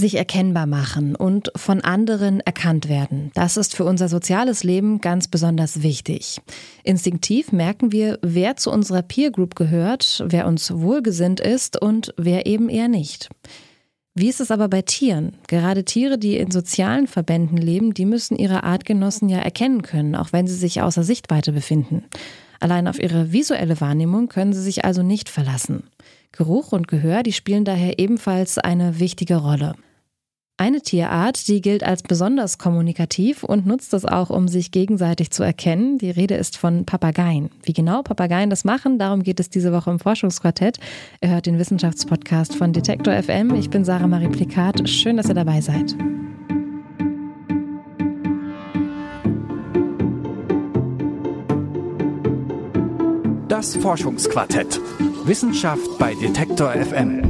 sich erkennbar machen und von anderen erkannt werden. Das ist für unser soziales Leben ganz besonders wichtig. Instinktiv merken wir, wer zu unserer Peer Group gehört, wer uns wohlgesinnt ist und wer eben eher nicht. Wie ist es aber bei Tieren? Gerade Tiere, die in sozialen Verbänden leben, die müssen ihre Artgenossen ja erkennen können, auch wenn sie sich außer Sichtweite befinden. Allein auf ihre visuelle Wahrnehmung können sie sich also nicht verlassen. Geruch und Gehör, die spielen daher ebenfalls eine wichtige Rolle. Eine Tierart, die gilt als besonders kommunikativ und nutzt es auch, um sich gegenseitig zu erkennen. Die Rede ist von Papageien. Wie genau Papageien das machen, darum geht es diese Woche im Forschungsquartett. Ihr hört den Wissenschaftspodcast von Detektor FM. Ich bin Sarah Marie Plikat. Schön, dass ihr dabei seid. Das Forschungsquartett. Wissenschaft bei Detektor FM.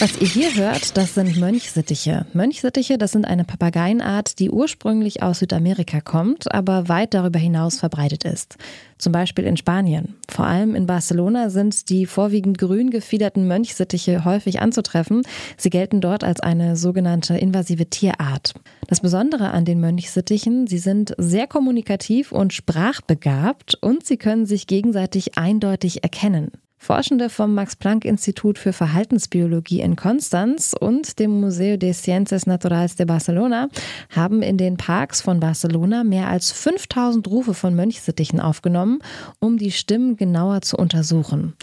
Was ihr hier hört, das sind Mönchsittiche. Mönchsittiche, das sind eine Papageienart, die ursprünglich aus Südamerika kommt, aber weit darüber hinaus verbreitet ist. Zum Beispiel in Spanien. Vor allem in Barcelona sind die vorwiegend grün gefiederten Mönchsittiche häufig anzutreffen. Sie gelten dort als eine sogenannte invasive Tierart. Das Besondere an den Mönchsittichen, sie sind sehr kommunikativ und sprachbegabt und sie können sich gegenseitig eindeutig erkennen. Forschende vom Max-Planck-Institut für Verhaltensbiologie in Konstanz und dem Museo de Ciencias Naturales de Barcelona haben in den Parks von Barcelona mehr als 5000 Rufe von Mönchsittichen aufgenommen, um die Stimmen genauer zu untersuchen.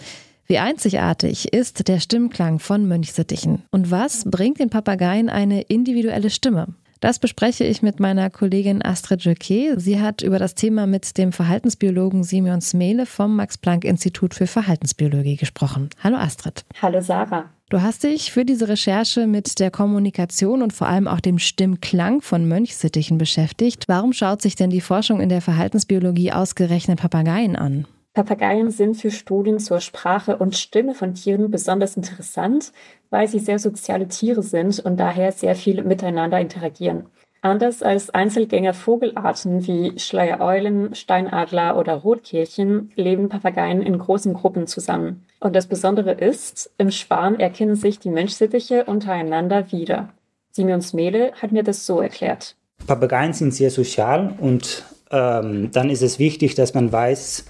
Wie einzigartig ist der Stimmklang von Mönchsittichen und was bringt den Papageien eine individuelle Stimme? Das bespreche ich mit meiner Kollegin Astrid Jacquet. Sie hat über das Thema mit dem Verhaltensbiologen Simeon Smele vom Max-Planck-Institut für Verhaltensbiologie gesprochen. Hallo Astrid. Hallo Sarah. Du hast dich für diese Recherche mit der Kommunikation und vor allem auch dem Stimmklang von Mönchsittichen beschäftigt. Warum schaut sich denn die Forschung in der Verhaltensbiologie ausgerechnet Papageien an? Papageien sind für Studien zur Sprache und Stimme von Tieren besonders interessant, weil sie sehr soziale Tiere sind und daher sehr viel miteinander interagieren. Anders als Einzelgänger-Vogelarten wie Schleiereulen, Steinadler oder Rotkehlchen leben Papageien in großen Gruppen zusammen. Und das Besondere ist, im Schwarm erkennen sich die Menschsittiche untereinander wieder. Simeon Smele hat mir das so erklärt. Papageien sind sehr sozial und ähm, dann ist es wichtig, dass man weiß,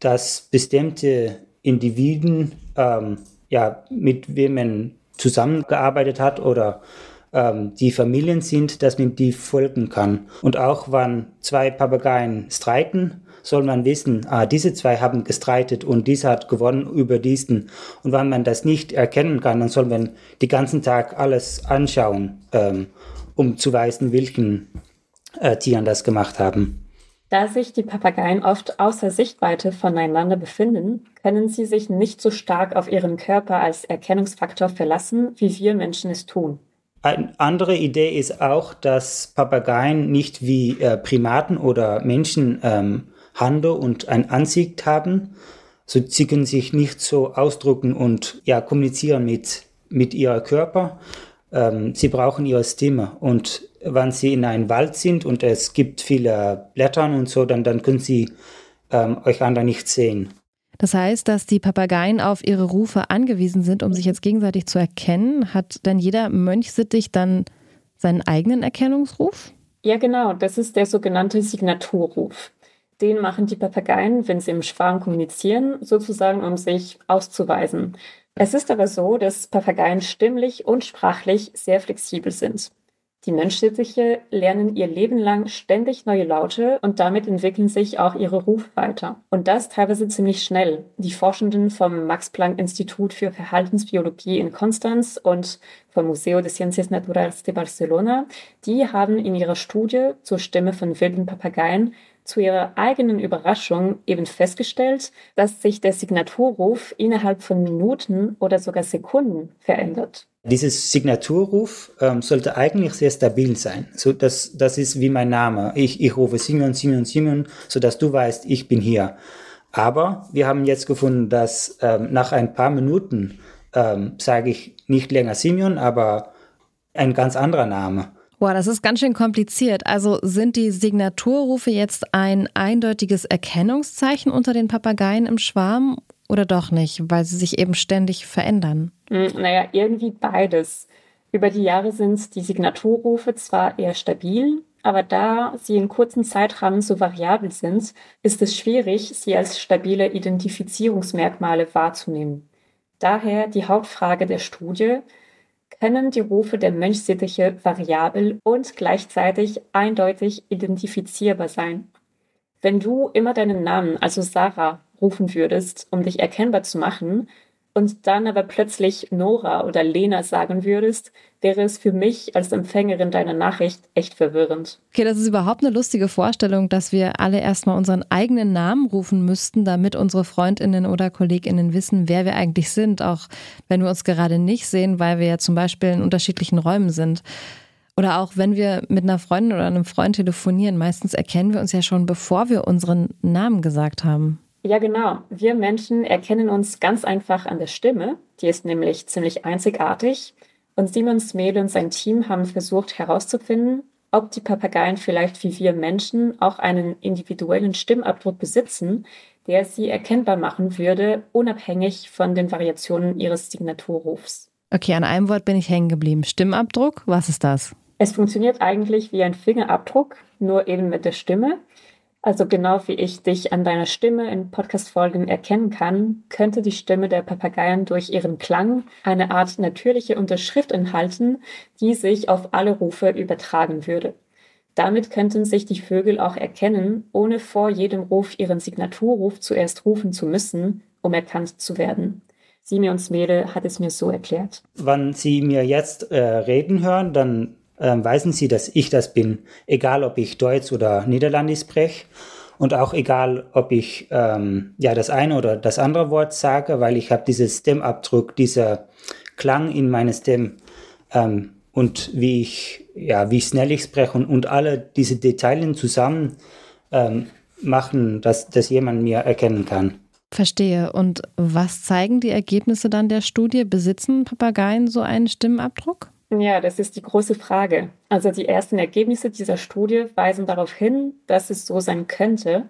dass bestimmte Individuen, ähm, ja, mit wem man zusammengearbeitet hat oder ähm, die Familien sind, dass man die folgen kann. Und auch wenn zwei Papageien streiten, soll man wissen, ah, diese zwei haben gestreitet und dieser hat gewonnen über diesen. Und wenn man das nicht erkennen kann, dann soll man den ganzen Tag alles anschauen, ähm, um zu weisen, welchen äh, Tieren das gemacht haben. Da sich die Papageien oft außer Sichtweite voneinander befinden, können sie sich nicht so stark auf ihren Körper als Erkennungsfaktor verlassen, wie wir Menschen es tun. Eine andere Idee ist auch, dass Papageien nicht wie äh, Primaten oder Menschen ähm, Hände und ein Ansicht haben. So, sie können sich nicht so ausdrücken und ja, kommunizieren mit, mit ihrem Körper. Ähm, sie brauchen ihre Stimme und wenn sie in einem Wald sind und es gibt viele Blätter und so, dann, dann können sie ähm, euch anderen nicht sehen. Das heißt, dass die Papageien auf ihre Rufe angewiesen sind, um sich jetzt gegenseitig zu erkennen. Hat denn jeder Mönchsittich dann seinen eigenen Erkennungsruf? Ja, genau. Das ist der sogenannte Signaturruf. Den machen die Papageien, wenn sie im Schwarm kommunizieren, sozusagen, um sich auszuweisen. Es ist aber so, dass Papageien stimmlich und sprachlich sehr flexibel sind. Die Menschsittiche lernen ihr Leben lang ständig neue Laute und damit entwickeln sich auch ihre Rufe weiter. Und das teilweise ziemlich schnell. Die Forschenden vom Max-Planck-Institut für Verhaltensbiologie in Konstanz und vom Museo de Ciencias Naturales de Barcelona, die haben in ihrer Studie zur Stimme von wilden Papageien zu ihrer eigenen Überraschung eben festgestellt, dass sich der Signaturruf innerhalb von Minuten oder sogar Sekunden verändert. Dieses Signaturruf ähm, sollte eigentlich sehr stabil sein. So, das, das ist wie mein Name. Ich, ich rufe Simon, Simon, Simon, sodass du weißt, ich bin hier. Aber wir haben jetzt gefunden, dass ähm, nach ein paar Minuten ähm, sage ich nicht länger Simeon, aber ein ganz anderer Name. Boah, das ist ganz schön kompliziert. Also sind die Signaturrufe jetzt ein eindeutiges Erkennungszeichen unter den Papageien im Schwarm oder doch nicht, weil sie sich eben ständig verändern? Hm, naja, irgendwie beides. Über die Jahre sind die Signaturrufe zwar eher stabil, aber da sie in kurzen Zeitrahmen so variabel sind, ist es schwierig, sie als stabile Identifizierungsmerkmale wahrzunehmen. Daher die Hauptfrage der Studie, können die Rufe der Mönchsittiche variabel und gleichzeitig eindeutig identifizierbar sein? Wenn du immer deinen Namen, also Sarah, rufen würdest, um dich erkennbar zu machen, und dann aber plötzlich Nora oder Lena sagen würdest, wäre es für mich als Empfängerin deiner Nachricht echt verwirrend. Okay, das ist überhaupt eine lustige Vorstellung, dass wir alle erstmal unseren eigenen Namen rufen müssten, damit unsere Freundinnen oder Kolleginnen wissen, wer wir eigentlich sind, auch wenn wir uns gerade nicht sehen, weil wir ja zum Beispiel in unterschiedlichen Räumen sind. Oder auch wenn wir mit einer Freundin oder einem Freund telefonieren, meistens erkennen wir uns ja schon, bevor wir unseren Namen gesagt haben. Ja, genau. Wir Menschen erkennen uns ganz einfach an der Stimme. Die ist nämlich ziemlich einzigartig. Und Simon Smele und sein Team haben versucht herauszufinden, ob die Papageien vielleicht wie wir Menschen auch einen individuellen Stimmabdruck besitzen, der sie erkennbar machen würde, unabhängig von den Variationen ihres Signaturrufs. Okay, an einem Wort bin ich hängen geblieben. Stimmabdruck, was ist das? Es funktioniert eigentlich wie ein Fingerabdruck, nur eben mit der Stimme. Also genau wie ich dich an deiner Stimme in Podcast-Folgen erkennen kann, könnte die Stimme der Papageien durch ihren Klang eine Art natürliche Unterschrift enthalten, die sich auf alle Rufe übertragen würde. Damit könnten sich die Vögel auch erkennen, ohne vor jedem Ruf ihren Signaturruf zuerst rufen zu müssen, um erkannt zu werden. Simeons Mädel hat es mir so erklärt. Wenn Sie mir jetzt äh, reden hören, dann ähm, weisen Sie, dass ich das bin, egal ob ich Deutsch oder Niederländisch spreche und auch egal, ob ich ähm, ja das eine oder das andere Wort sage, weil ich habe diesen Stimmabdruck, dieser Klang in meiner Stimme ähm, und wie ich ja wie schnell ich spreche und, und alle diese Details zusammen ähm, machen, dass, dass jemand mir erkennen kann. Verstehe. Und was zeigen die Ergebnisse dann der Studie? Besitzen Papageien so einen Stimmabdruck? Ja, das ist die große Frage. Also die ersten Ergebnisse dieser Studie weisen darauf hin, dass es so sein könnte.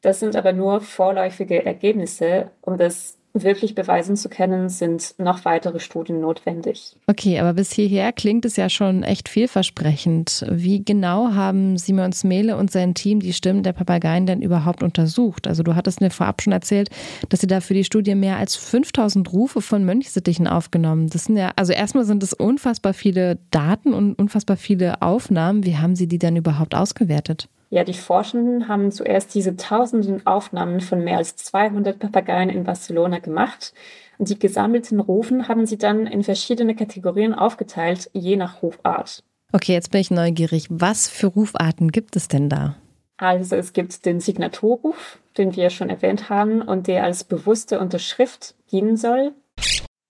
Das sind aber nur vorläufige Ergebnisse, um das wirklich beweisen zu können, sind noch weitere Studien notwendig. Okay, aber bis hierher klingt es ja schon echt vielversprechend. Wie genau haben Simon Smele und sein Team die Stimmen der Papageien denn überhaupt untersucht? Also du hattest mir vorab schon erzählt, dass sie da für die Studie mehr als 5000 Rufe von Mönchsittichen aufgenommen. Das sind ja, also erstmal sind es unfassbar viele Daten und unfassbar viele Aufnahmen. Wie haben sie die denn überhaupt ausgewertet? Ja, die Forschenden haben zuerst diese tausenden Aufnahmen von mehr als 200 Papageien in Barcelona gemacht. Und die gesammelten Rufen haben sie dann in verschiedene Kategorien aufgeteilt, je nach Rufart. Okay, jetzt bin ich neugierig. Was für Rufarten gibt es denn da? Also es gibt den Signaturruf, den wir schon erwähnt haben und der als bewusste Unterschrift dienen soll.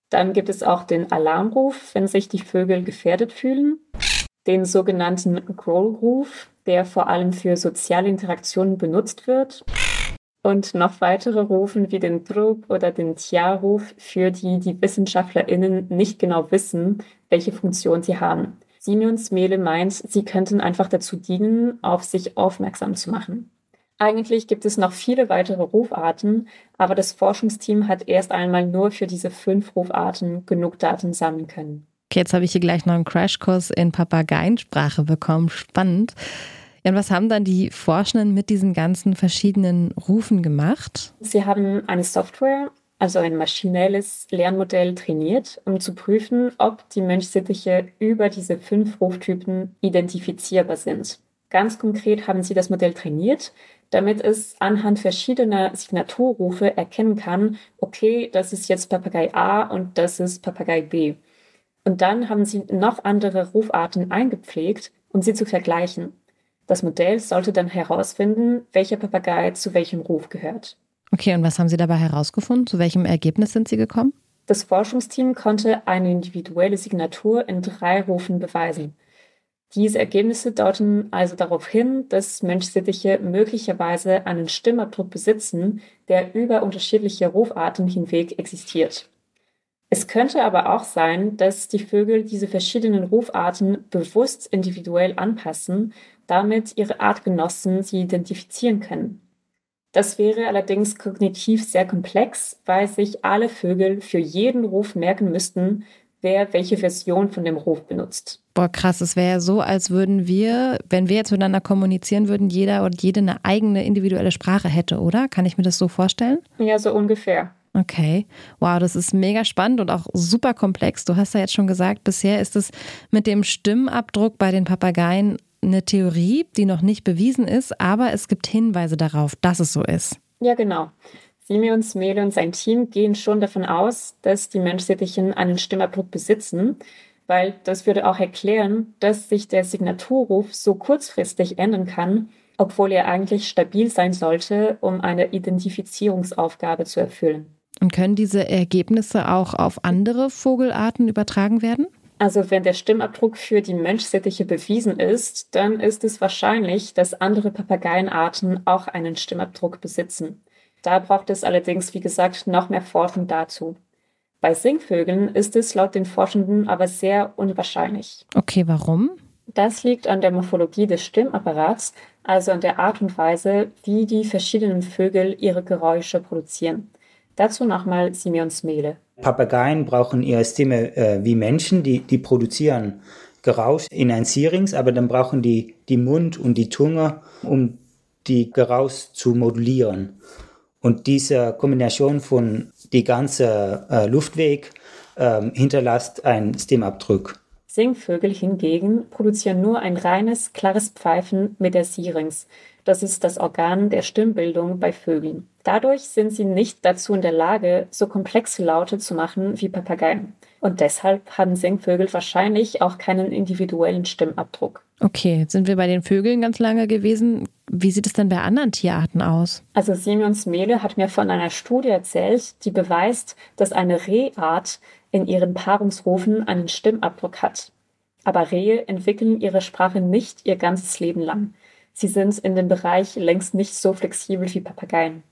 Dann gibt es auch den Alarmruf, wenn sich die Vögel gefährdet fühlen. Den sogenannten Growl-Ruf, der vor allem für soziale Interaktionen benutzt wird. Und noch weitere Rufen wie den Drup oder den Tia-Ruf, für die die WissenschaftlerInnen nicht genau wissen, welche Funktion sie haben. Simeons Mehle meint, sie könnten einfach dazu dienen, auf sich aufmerksam zu machen. Eigentlich gibt es noch viele weitere Rufarten, aber das Forschungsteam hat erst einmal nur für diese fünf Rufarten genug Daten sammeln können. Okay, jetzt habe ich hier gleich noch einen Crashkurs in Papageiensprache bekommen. Spannend. Und was haben dann die Forschenden mit diesen ganzen verschiedenen Rufen gemacht? Sie haben eine Software, also ein maschinelles Lernmodell trainiert, um zu prüfen, ob die Mönchsittiche über diese fünf Ruftypen identifizierbar sind. Ganz konkret haben sie das Modell trainiert, damit es anhand verschiedener Signaturrufe erkennen kann, okay, das ist jetzt Papagei A und das ist Papagei B. Und dann haben sie noch andere Rufarten eingepflegt, um sie zu vergleichen. Das Modell sollte dann herausfinden, welcher Papagei zu welchem Ruf gehört. Okay, und was haben Sie dabei herausgefunden? Zu welchem Ergebnis sind Sie gekommen? Das Forschungsteam konnte eine individuelle Signatur in drei Rufen beweisen. Diese Ergebnisse deuten also darauf hin, dass Menschsittiche möglicherweise einen Stimmabdruck besitzen, der über unterschiedliche Rufarten hinweg existiert. Es könnte aber auch sein, dass die Vögel diese verschiedenen Rufarten bewusst individuell anpassen, damit ihre Artgenossen sie identifizieren können. Das wäre allerdings kognitiv sehr komplex, weil sich alle Vögel für jeden Ruf merken müssten, wer welche Version von dem Ruf benutzt. Boah, krass, es wäre ja so, als würden wir, wenn wir jetzt miteinander kommunizieren würden, jeder und jede eine eigene individuelle Sprache hätte, oder? Kann ich mir das so vorstellen? Ja, so ungefähr. Okay. Wow, das ist mega spannend und auch super komplex. Du hast ja jetzt schon gesagt, bisher ist es mit dem Stimmabdruck bei den Papageien eine Theorie, die noch nicht bewiesen ist, aber es gibt Hinweise darauf, dass es so ist. Ja, genau. Simeon Smele und sein Team gehen schon davon aus, dass die Menschsittichen einen Stimmabdruck besitzen, weil das würde auch erklären, dass sich der Signaturruf so kurzfristig ändern kann, obwohl er eigentlich stabil sein sollte, um eine Identifizierungsaufgabe zu erfüllen. Und können diese Ergebnisse auch auf andere Vogelarten übertragen werden? Also wenn der Stimmabdruck für die Menschsittiche bewiesen ist, dann ist es wahrscheinlich, dass andere Papageienarten auch einen Stimmabdruck besitzen. Da braucht es allerdings, wie gesagt, noch mehr Forschung dazu. Bei Singvögeln ist es laut den Forschenden aber sehr unwahrscheinlich. Okay, warum? Das liegt an der Morphologie des Stimmapparats, also an der Art und Weise, wie die verschiedenen Vögel ihre Geräusche produzieren. Dazu nochmal Simeons Mehle. Papageien brauchen ihre Stimme äh, wie Menschen, die, die produzieren Geräusch in ein Syrinx, aber dann brauchen die die Mund und die Zunge, um die Geräusch zu modulieren. Und diese Kombination von die ganze äh, Luftweg äh, hinterlässt einen Stimmabdruck. Singvögel hingegen produzieren nur ein reines, klares Pfeifen mit der Syrinx. Das ist das Organ der Stimmbildung bei Vögeln. Dadurch sind sie nicht dazu in der Lage, so komplexe Laute zu machen wie Papageien. Und deshalb haben Singvögel wahrscheinlich auch keinen individuellen Stimmabdruck. Okay, jetzt sind wir bei den Vögeln ganz lange gewesen. Wie sieht es denn bei anderen Tierarten aus? Also Simeon Smele hat mir von einer Studie erzählt, die beweist, dass eine Rehart in ihren Paarungsrufen einen Stimmabdruck hat. Aber Rehe entwickeln ihre Sprache nicht ihr ganzes Leben lang. Sie sind in dem Bereich längst nicht so flexibel wie Papageien.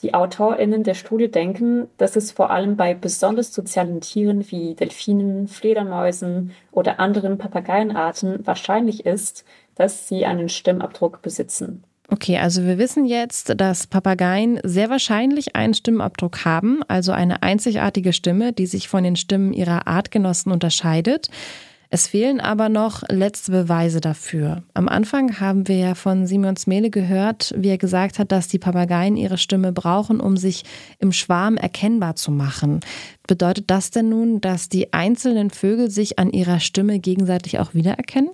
Die AutorInnen der Studie denken, dass es vor allem bei besonders sozialen Tieren wie Delfinen, Fledermäusen oder anderen Papageienarten wahrscheinlich ist, dass sie einen Stimmabdruck besitzen. Okay, also wir wissen jetzt, dass Papageien sehr wahrscheinlich einen Stimmabdruck haben, also eine einzigartige Stimme, die sich von den Stimmen ihrer Artgenossen unterscheidet. Es fehlen aber noch letzte Beweise dafür. Am Anfang haben wir ja von Simon Smele gehört, wie er gesagt hat, dass die Papageien ihre Stimme brauchen, um sich im Schwarm erkennbar zu machen. Bedeutet das denn nun, dass die einzelnen Vögel sich an ihrer Stimme gegenseitig auch wiedererkennen?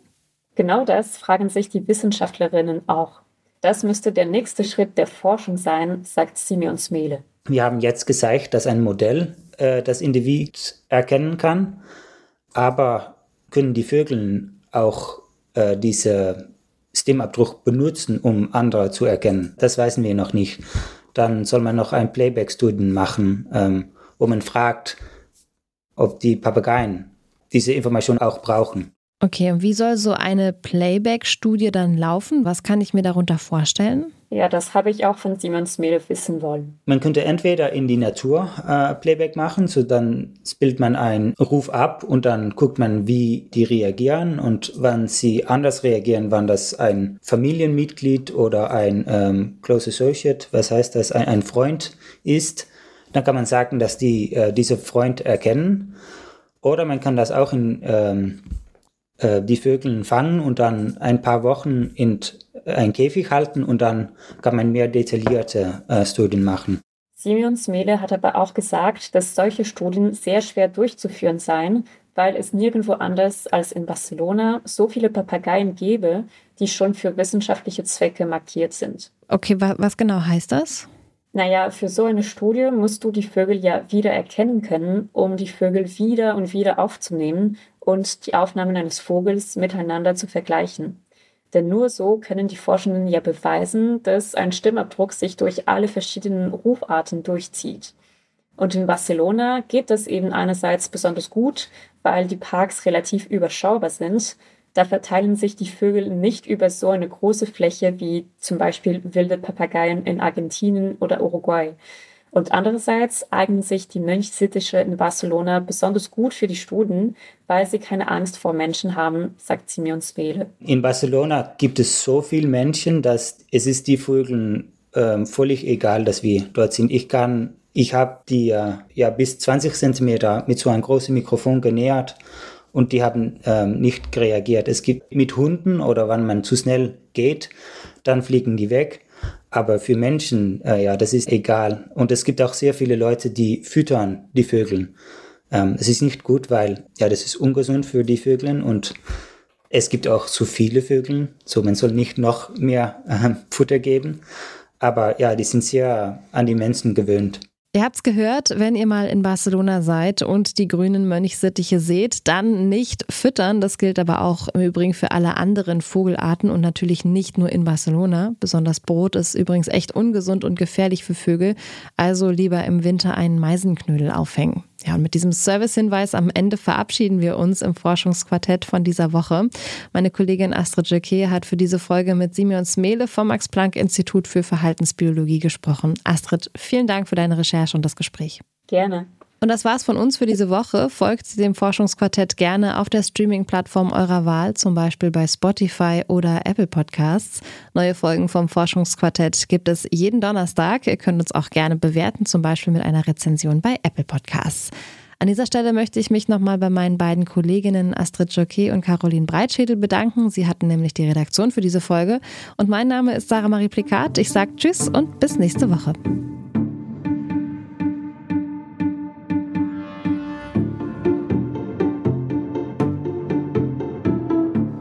Genau das fragen sich die Wissenschaftlerinnen auch. Das müsste der nächste Schritt der Forschung sein, sagt Simeon Smele. Wir haben jetzt gezeigt, dass ein Modell äh, das Individuum erkennen kann, aber können die Vögel auch äh, diese Stimmabdruck benutzen, um andere zu erkennen? Das wissen wir noch nicht. Dann soll man noch ein Playback-Studien machen, ähm, wo man fragt, ob die Papageien diese Information auch brauchen. Okay, und wie soll so eine Playback-Studie dann laufen? Was kann ich mir darunter vorstellen? Ja, das habe ich auch von Simon Smede wissen wollen. Man könnte entweder in die Natur äh, Playback machen, so dann spielt man einen Ruf ab und dann guckt man, wie die reagieren und wann sie anders reagieren, wann das ein Familienmitglied oder ein ähm, Close Associate, was heißt das, ein, ein Freund ist. Dann kann man sagen, dass die äh, diese Freund erkennen. Oder man kann das auch in ähm, äh, die Vögel fangen und dann ein paar Wochen in ein Käfig halten und dann kann man mehr detaillierte äh, Studien machen. Simeon Smele hat aber auch gesagt, dass solche Studien sehr schwer durchzuführen seien, weil es nirgendwo anders als in Barcelona so viele Papageien gäbe, die schon für wissenschaftliche Zwecke markiert sind. Okay, was genau heißt das? Naja, für so eine Studie musst du die Vögel ja wieder erkennen können, um die Vögel wieder und wieder aufzunehmen und die Aufnahmen eines Vogels miteinander zu vergleichen. Denn nur so können die Forschenden ja beweisen, dass ein Stimmabdruck sich durch alle verschiedenen Rufarten durchzieht. Und in Barcelona geht das eben einerseits besonders gut, weil die Parks relativ überschaubar sind. Da verteilen sich die Vögel nicht über so eine große Fläche wie zum Beispiel wilde Papageien in Argentinien oder Uruguay. Und andererseits eignen sich die Mönchsittiche in Barcelona besonders gut für die Studien, weil sie keine Angst vor Menschen haben, sagt Simeon Spele. In Barcelona gibt es so viele Menschen, dass es ist die Vögel äh, völlig egal, dass wir dort sind. Ich kann, ich habe die äh, ja bis 20 Zentimeter mit so einem großen Mikrofon genähert und die haben ähm, nicht reagiert. Es gibt mit Hunden oder wenn man zu schnell geht, dann fliegen die weg. Aber für Menschen, äh, ja, das ist egal. Und es gibt auch sehr viele Leute, die füttern die Vögel. Ähm, es ist nicht gut, weil, ja, das ist ungesund für die Vögel und es gibt auch zu viele Vögel. So, man soll nicht noch mehr äh, Futter geben. Aber ja, die sind sehr an die Menschen gewöhnt. Ihr habt's gehört, wenn ihr mal in Barcelona seid und die grünen Mönchsittiche seht, dann nicht füttern. Das gilt aber auch im Übrigen für alle anderen Vogelarten und natürlich nicht nur in Barcelona. Besonders Brot ist übrigens echt ungesund und gefährlich für Vögel. Also lieber im Winter einen Meisenknödel aufhängen. Ja, und mit diesem Servicehinweis am Ende verabschieden wir uns im Forschungsquartett von dieser Woche. Meine Kollegin Astrid Jacquet hat für diese Folge mit Simeon Smele vom Max-Planck-Institut für Verhaltensbiologie gesprochen. Astrid, vielen Dank für deine Recherche und das Gespräch. Gerne. Und das war's von uns für diese Woche. Folgt dem Forschungsquartett gerne auf der Streaming-Plattform eurer Wahl, zum Beispiel bei Spotify oder Apple Podcasts. Neue Folgen vom Forschungsquartett gibt es jeden Donnerstag. Ihr könnt uns auch gerne bewerten, zum Beispiel mit einer Rezension bei Apple Podcasts. An dieser Stelle möchte ich mich nochmal bei meinen beiden Kolleginnen Astrid Jockey und Caroline Breitschädel bedanken. Sie hatten nämlich die Redaktion für diese Folge. Und mein Name ist Sarah Marie Plikat. Ich sage Tschüss und bis nächste Woche.